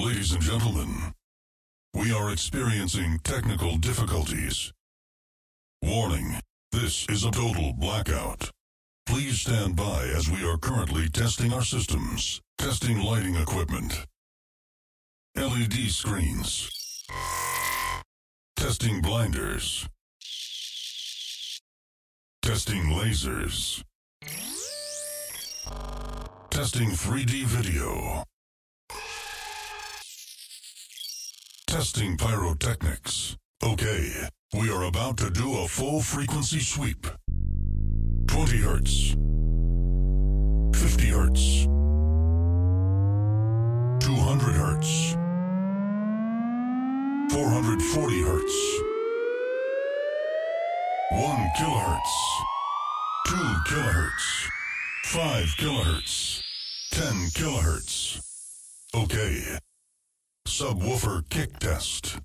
Ladies and gentlemen, we are experiencing technical difficulties. Warning, this is a total blackout. Please stand by as we are currently testing our systems, testing lighting equipment, LED screens, testing blinders, testing lasers, testing 3D video. Testing pyrotechnics. Okay, we are about to do a full frequency sweep. 20 hertz. 50 hertz. 200 hertz. 440 hertz. 1 kilohertz. 2 kilohertz. 5 kilohertz. 10 kilohertz. Okay. Subwoofer kick test.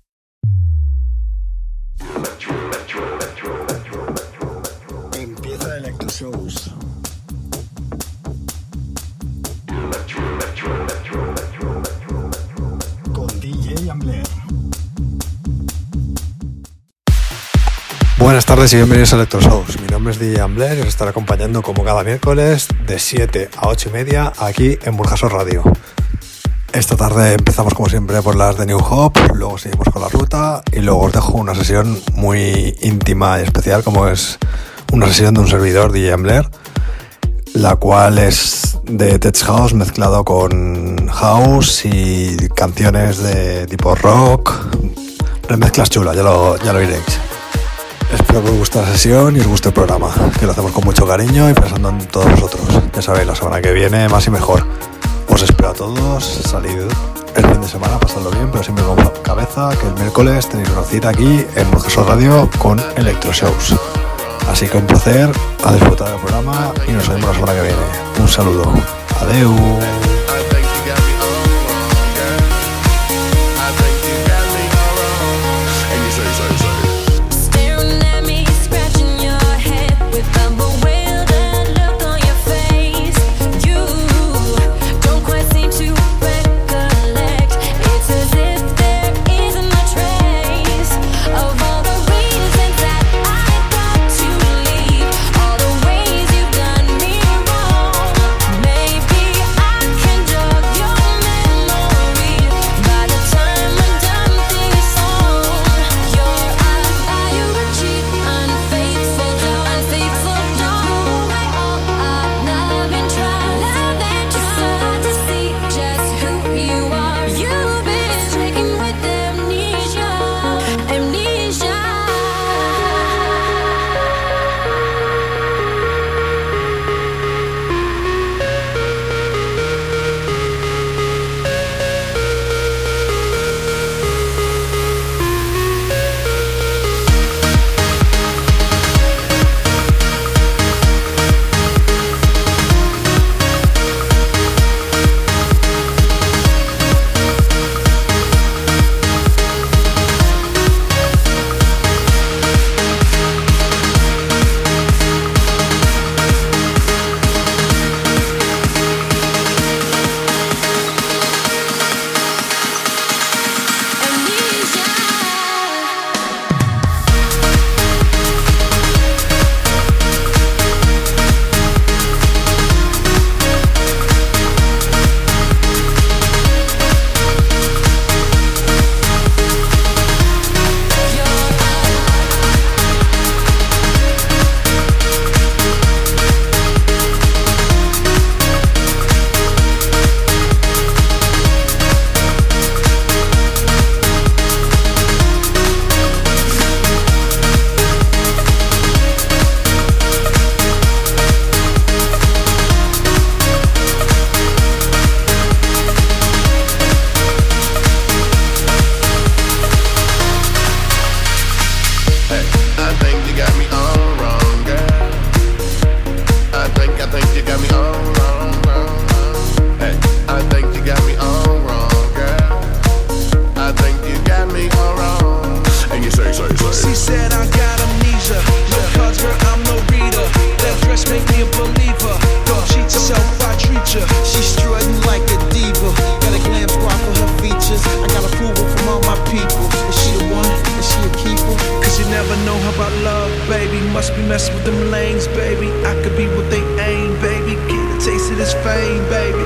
Empieza Electro Shows. Con DJ Ambler. Buenas tardes y bienvenidos a Electro Shows. Mi nombre es DJ Ambler y os estaré acompañando como cada miércoles de 7 a 8 y media aquí en Burjasot Radio. Esta tarde empezamos como siempre por las de New Hop, luego seguimos con la ruta y luego os dejo una sesión muy íntima y especial como es una sesión de un servidor DJ Ambler, la cual es de Tech House mezclado con House y canciones de tipo rock, remezclas chulas, ya lo, ya lo iréis. Espero que os guste la sesión y os guste el programa, que lo hacemos con mucho cariño y pensando en todos vosotros. Ya sabéis, la semana que viene más y mejor. Os espero a todos, salid el fin de semana, pasadlo bien, pero siempre con cabeza, que el miércoles tenéis una cita aquí en Burgesor Radio con Electro Shows. Así que un placer, a disfrutar del programa y nos vemos la semana que viene. Un saludo. Adeu. this fame, baby.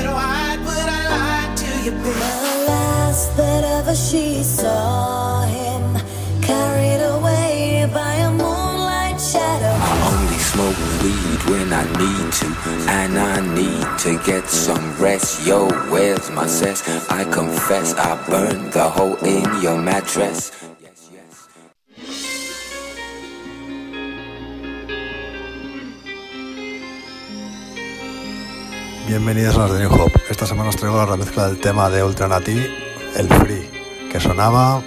to get some rest. Yo, where's my cess? I confess, I burned the hole in your mattress. Bienvenidos a los de New Hop. Esta semana os traigo la remezcla del tema de Ultra Nati, el Free, que sonaba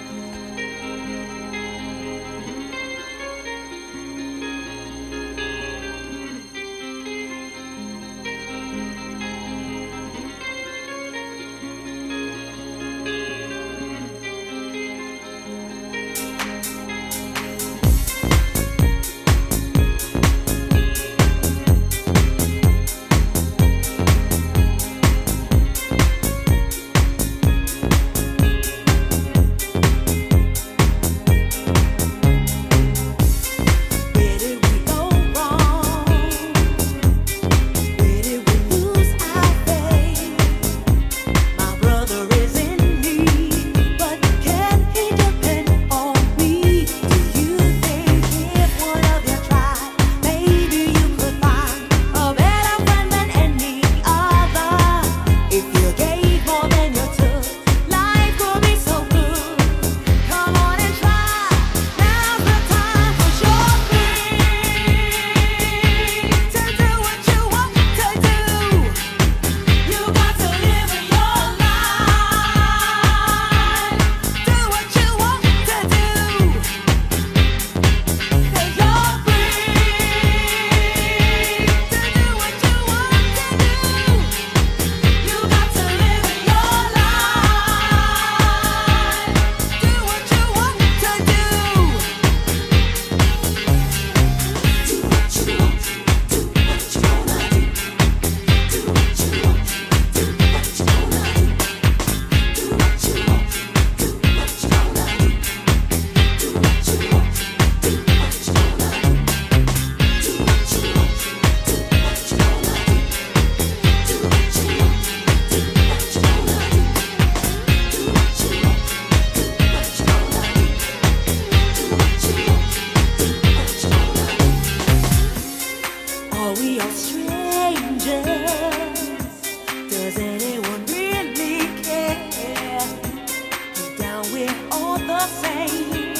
the same.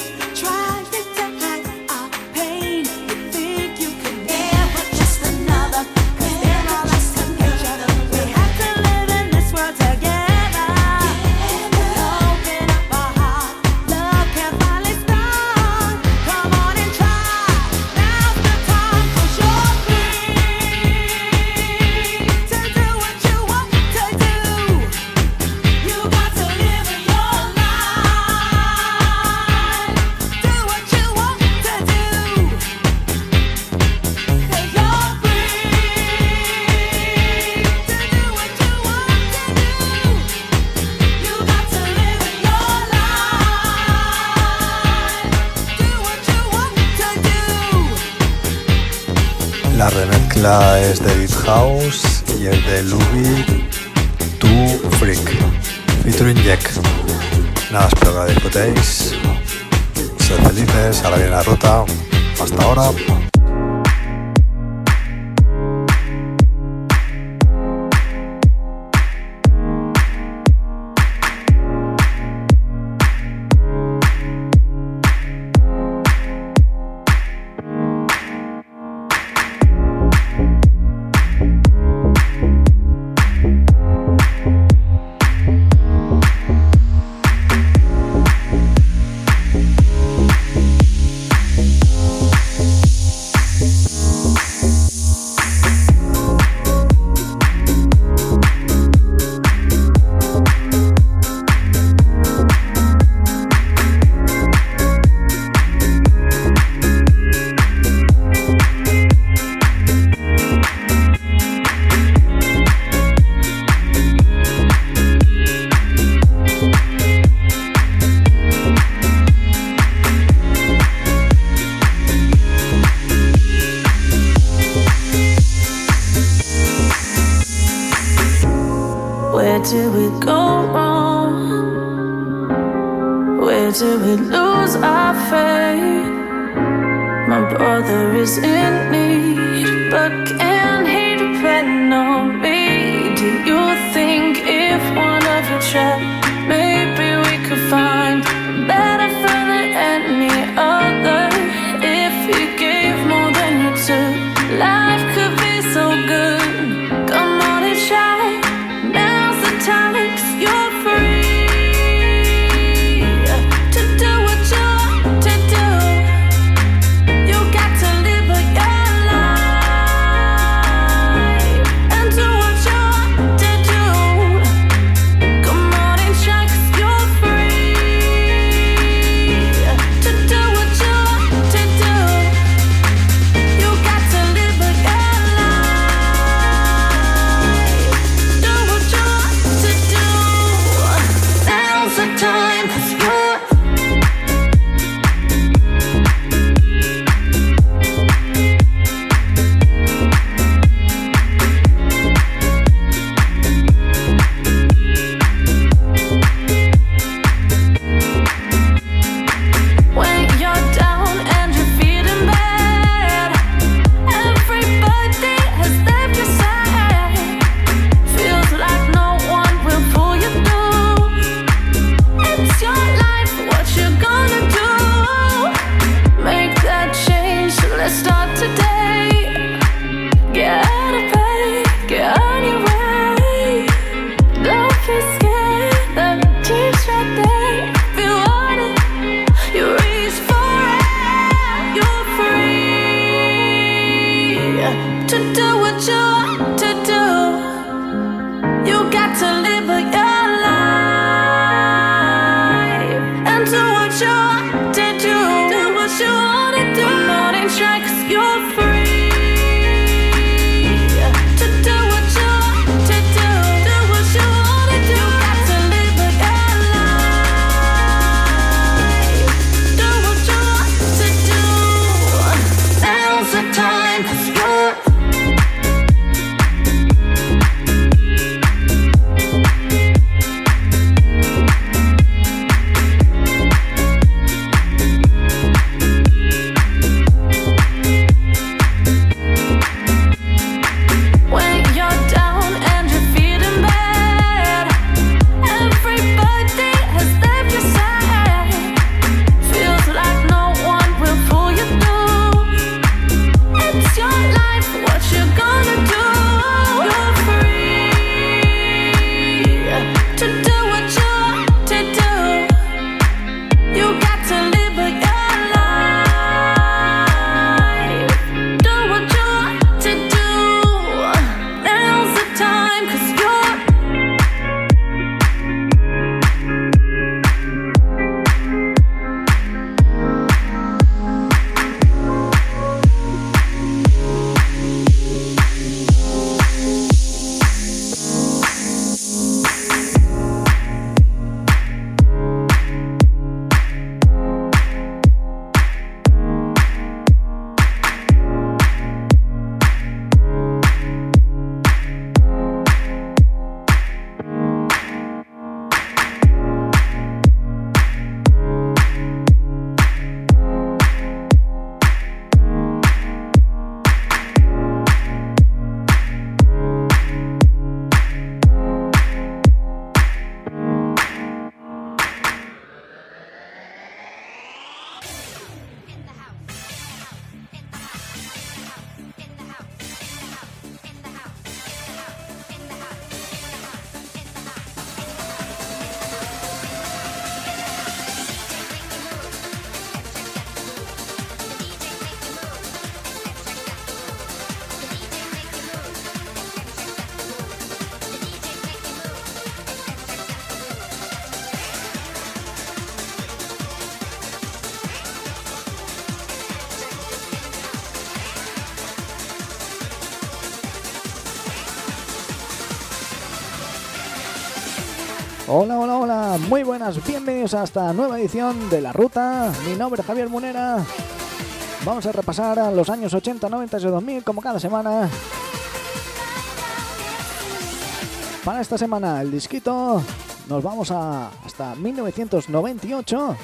Muy buenas, bienvenidos a esta nueva edición de La Ruta. Mi nombre es Javier Munera. Vamos a repasar a los años 80, 90 y 2000 como cada semana. Para esta semana el disquito nos vamos a hasta 1998.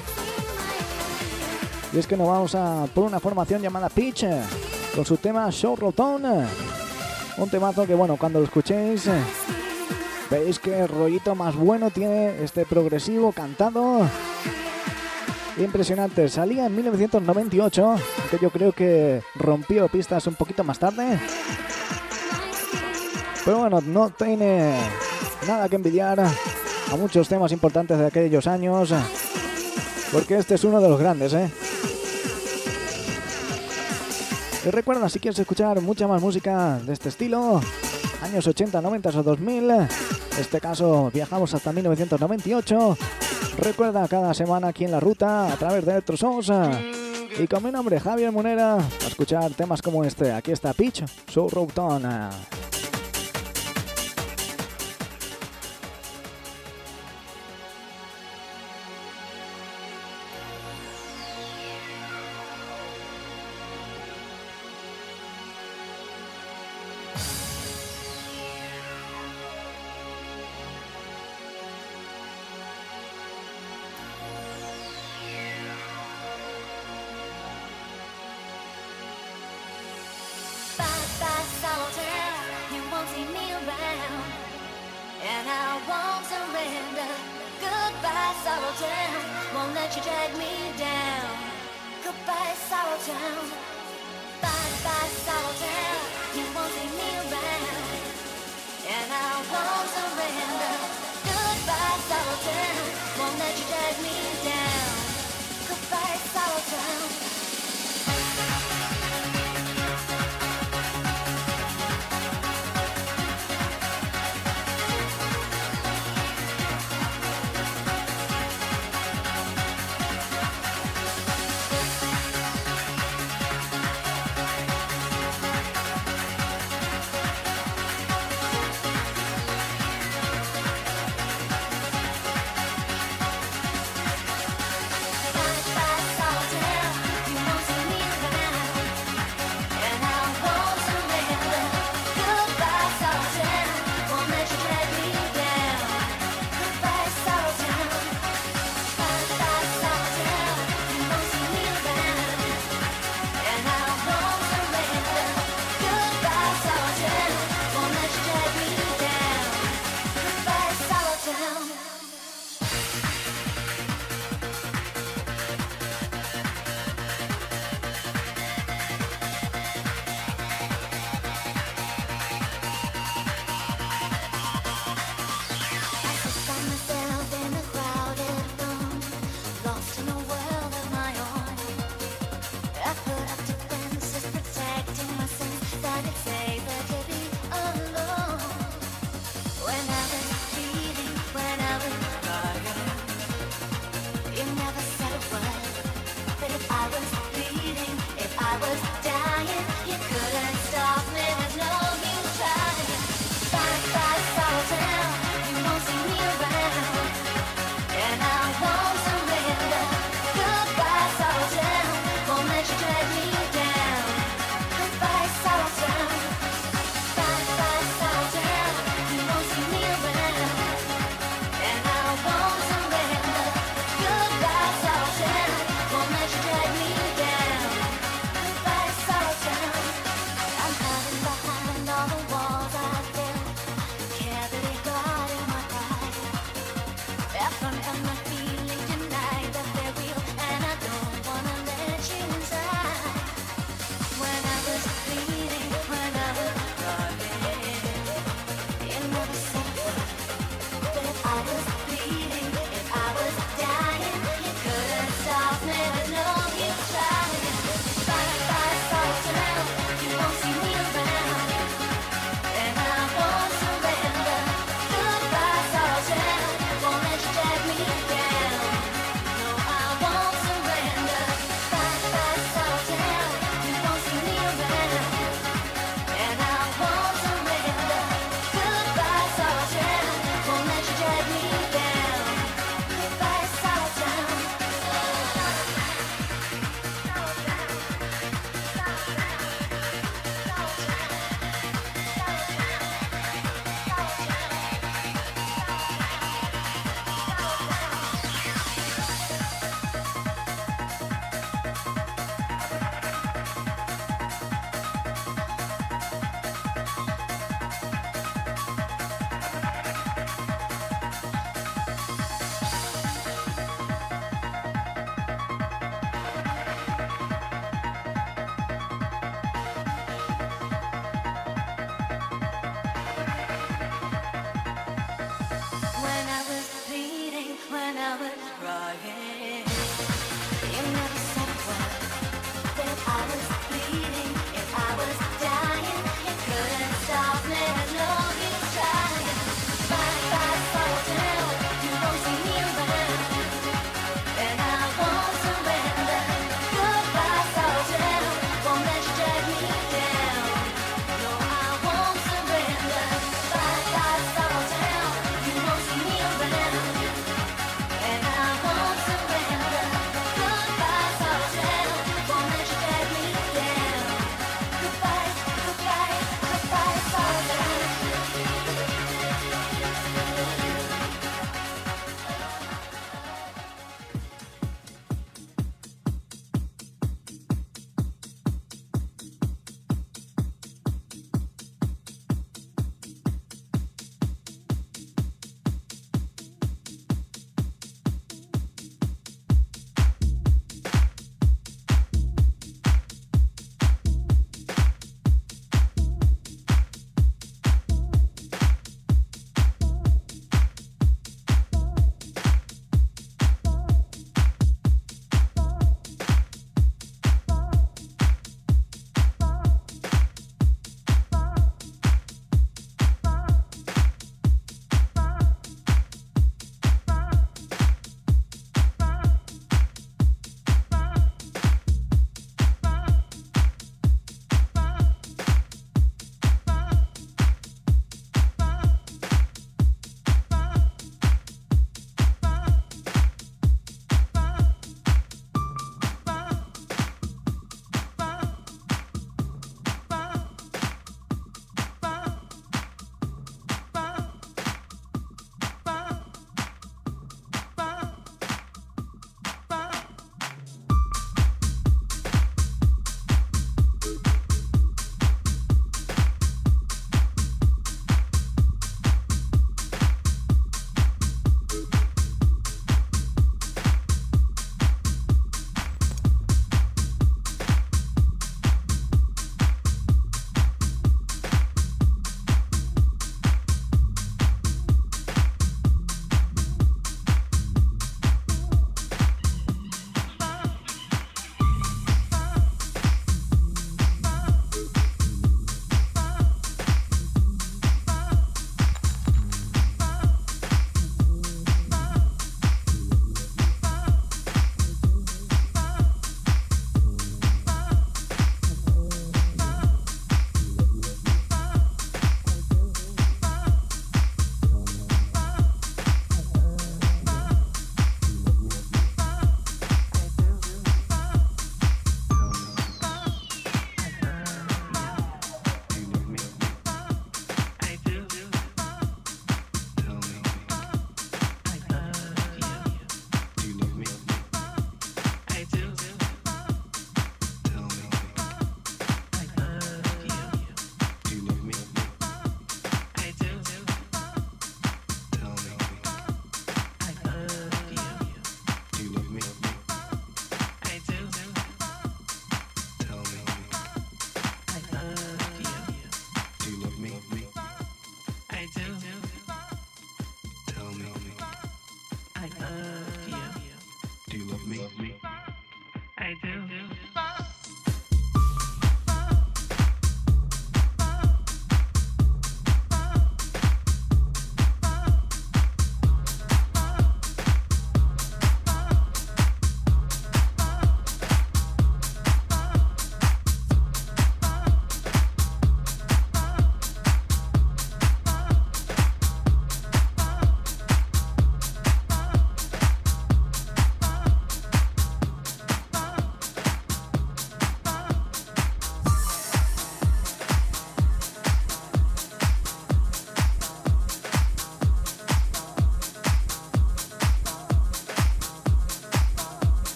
Y es que nos vamos a por una formación llamada Pitch con su tema Show Roton. Un temazo que bueno, cuando lo escuchéis veis que rollito más bueno tiene este progresivo cantado. Impresionante, salía en 1998, que yo creo que rompió pistas un poquito más tarde. Pero bueno, no tiene nada que envidiar a muchos temas importantes de aquellos años, porque este es uno de los grandes, ¿eh? Y recuerda, si quieres escuchar mucha más música de este estilo, años 80, 90 o 2000, en este caso viajamos hasta 1998. Recuerda cada semana aquí en la ruta a través de Electrosos. Y con mi nombre, Javier Munera, a escuchar temas como este. Aquí está Pitch, Show Routon. guys.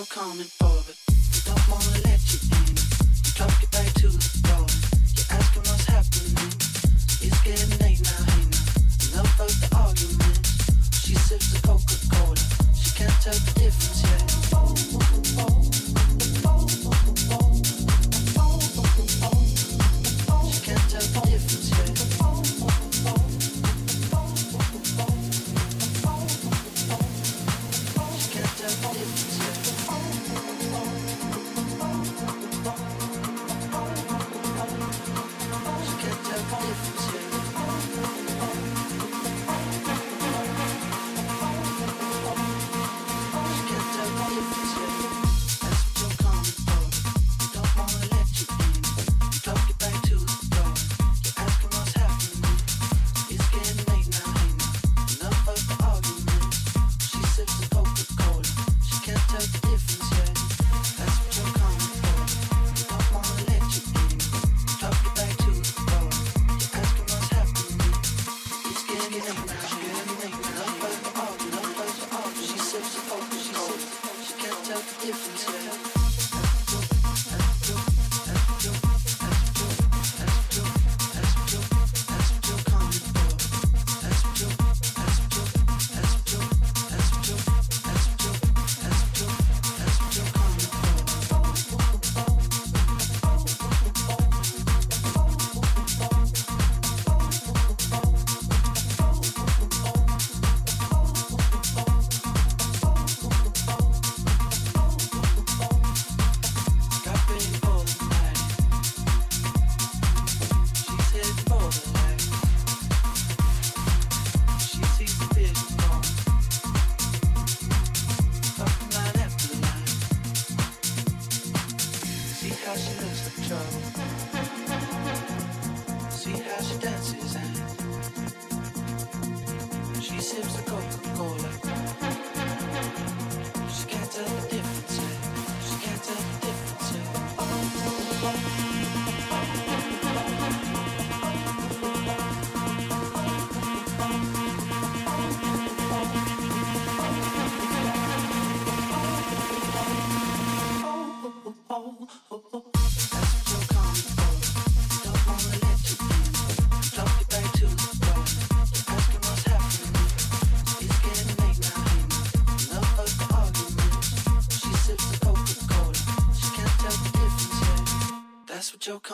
so common.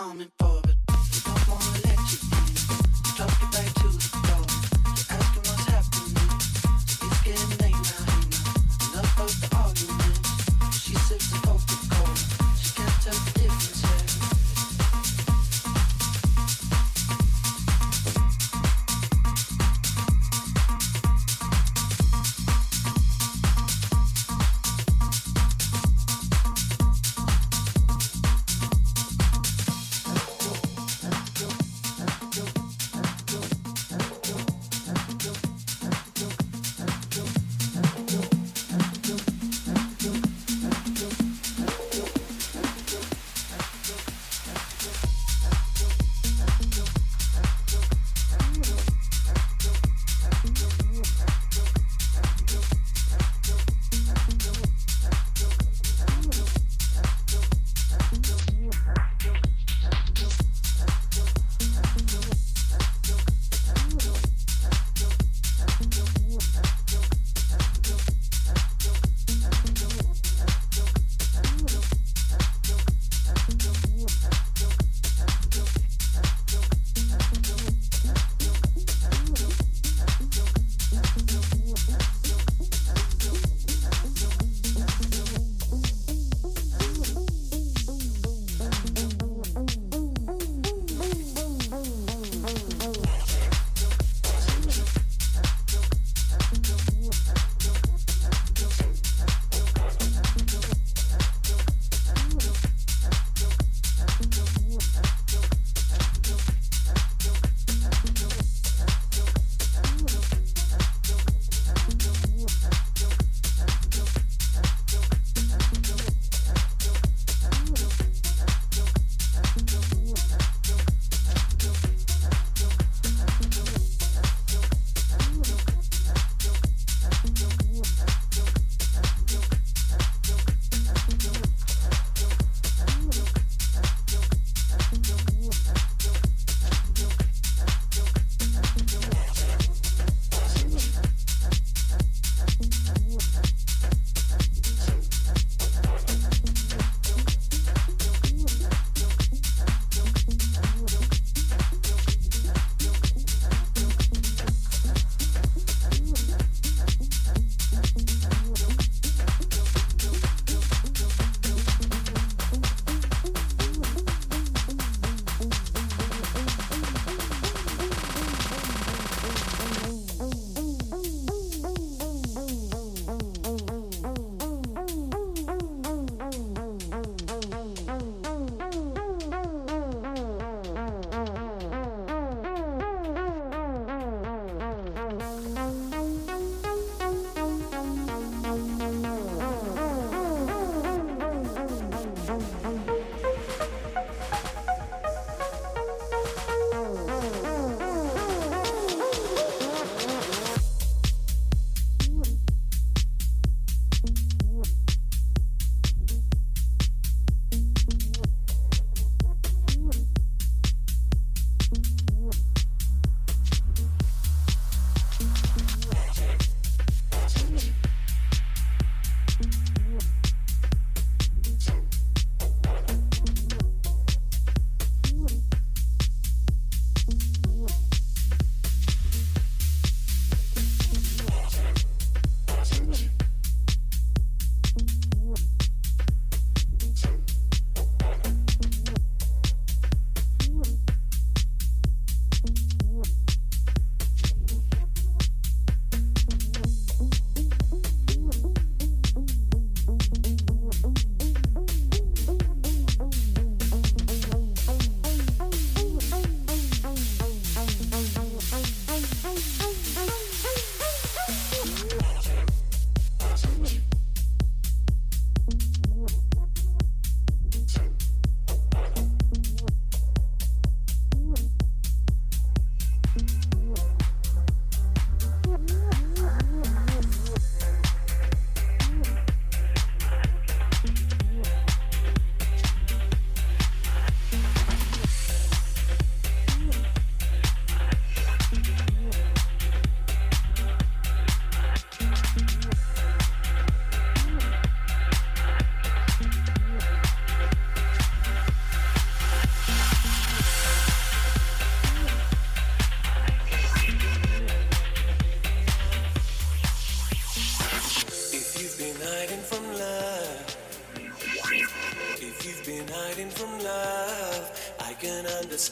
call me.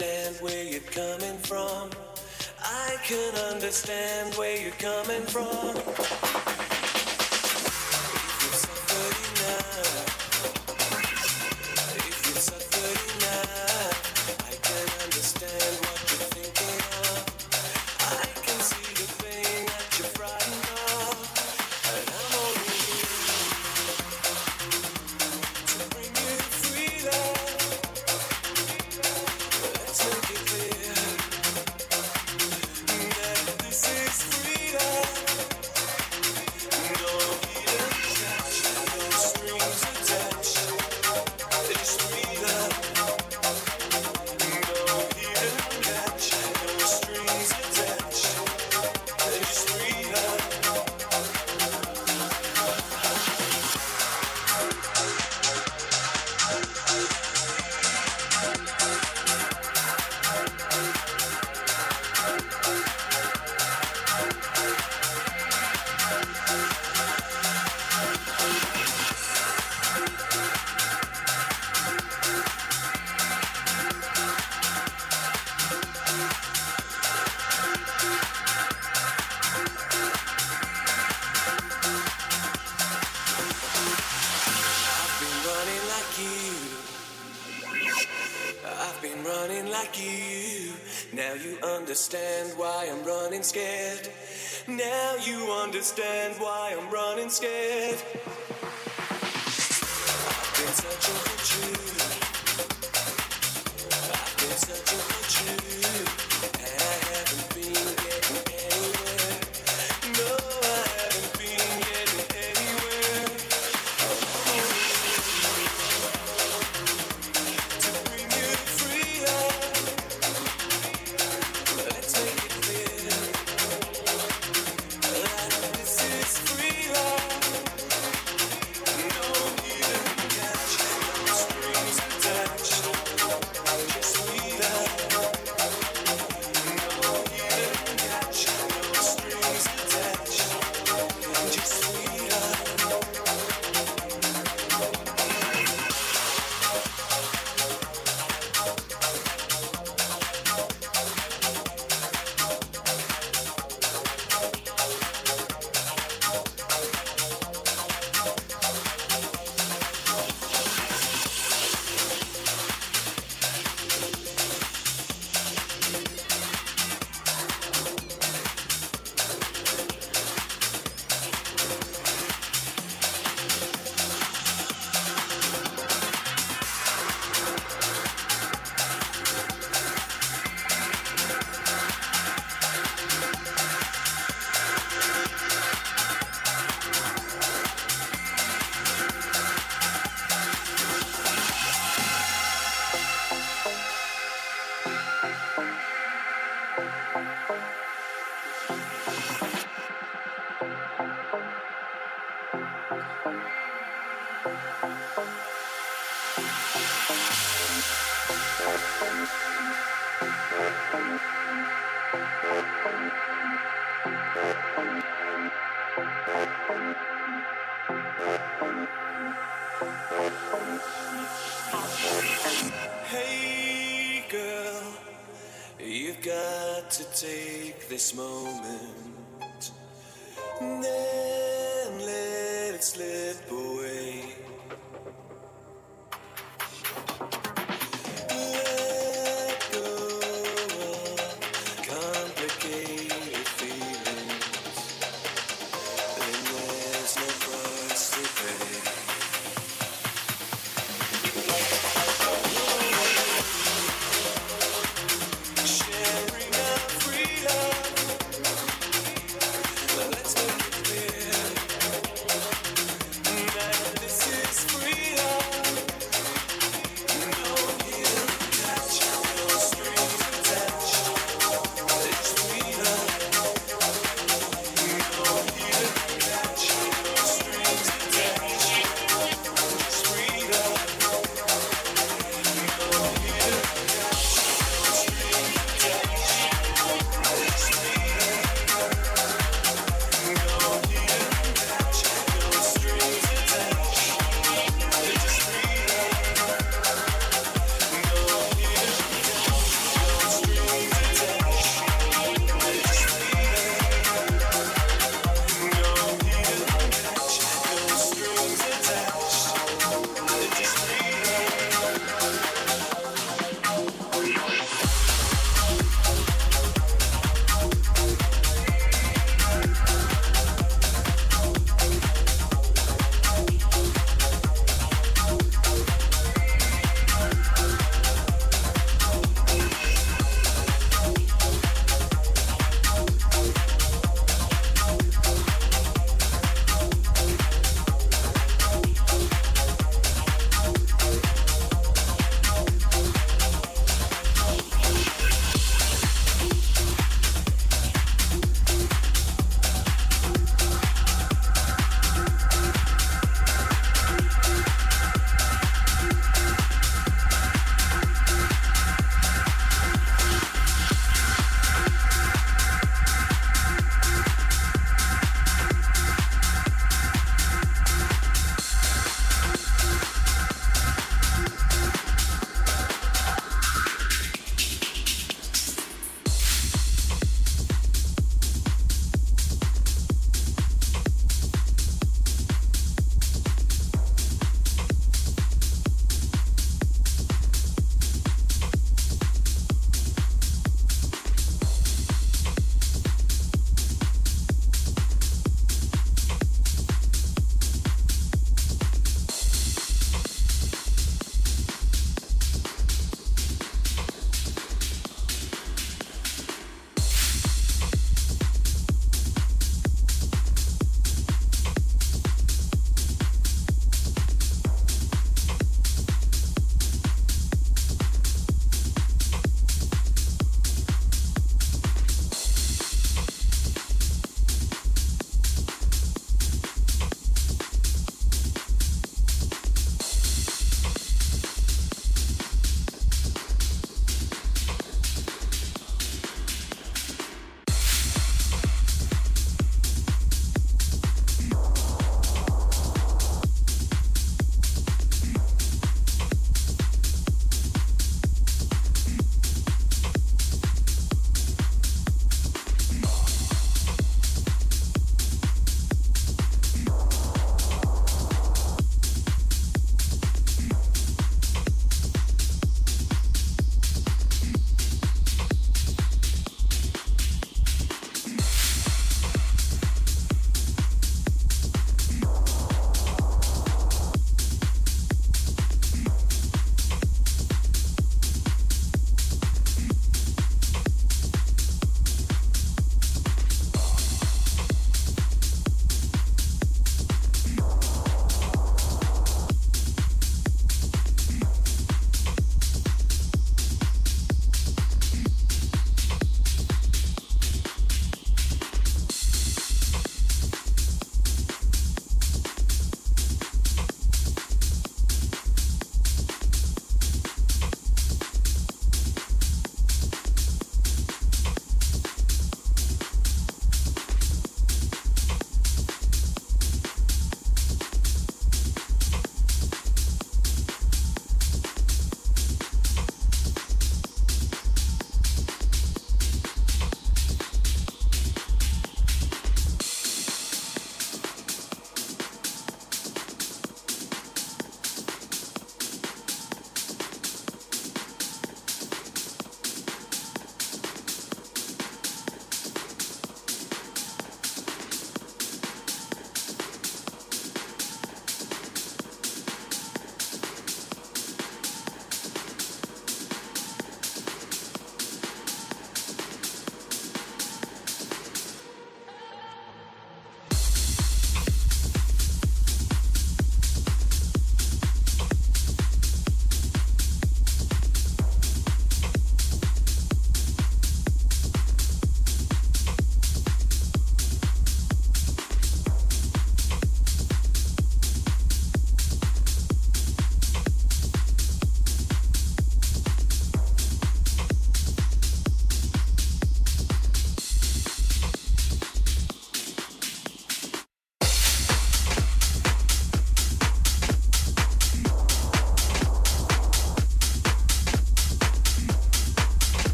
understand where you're coming from. I can understand where you're coming from. understand why I'm running scared.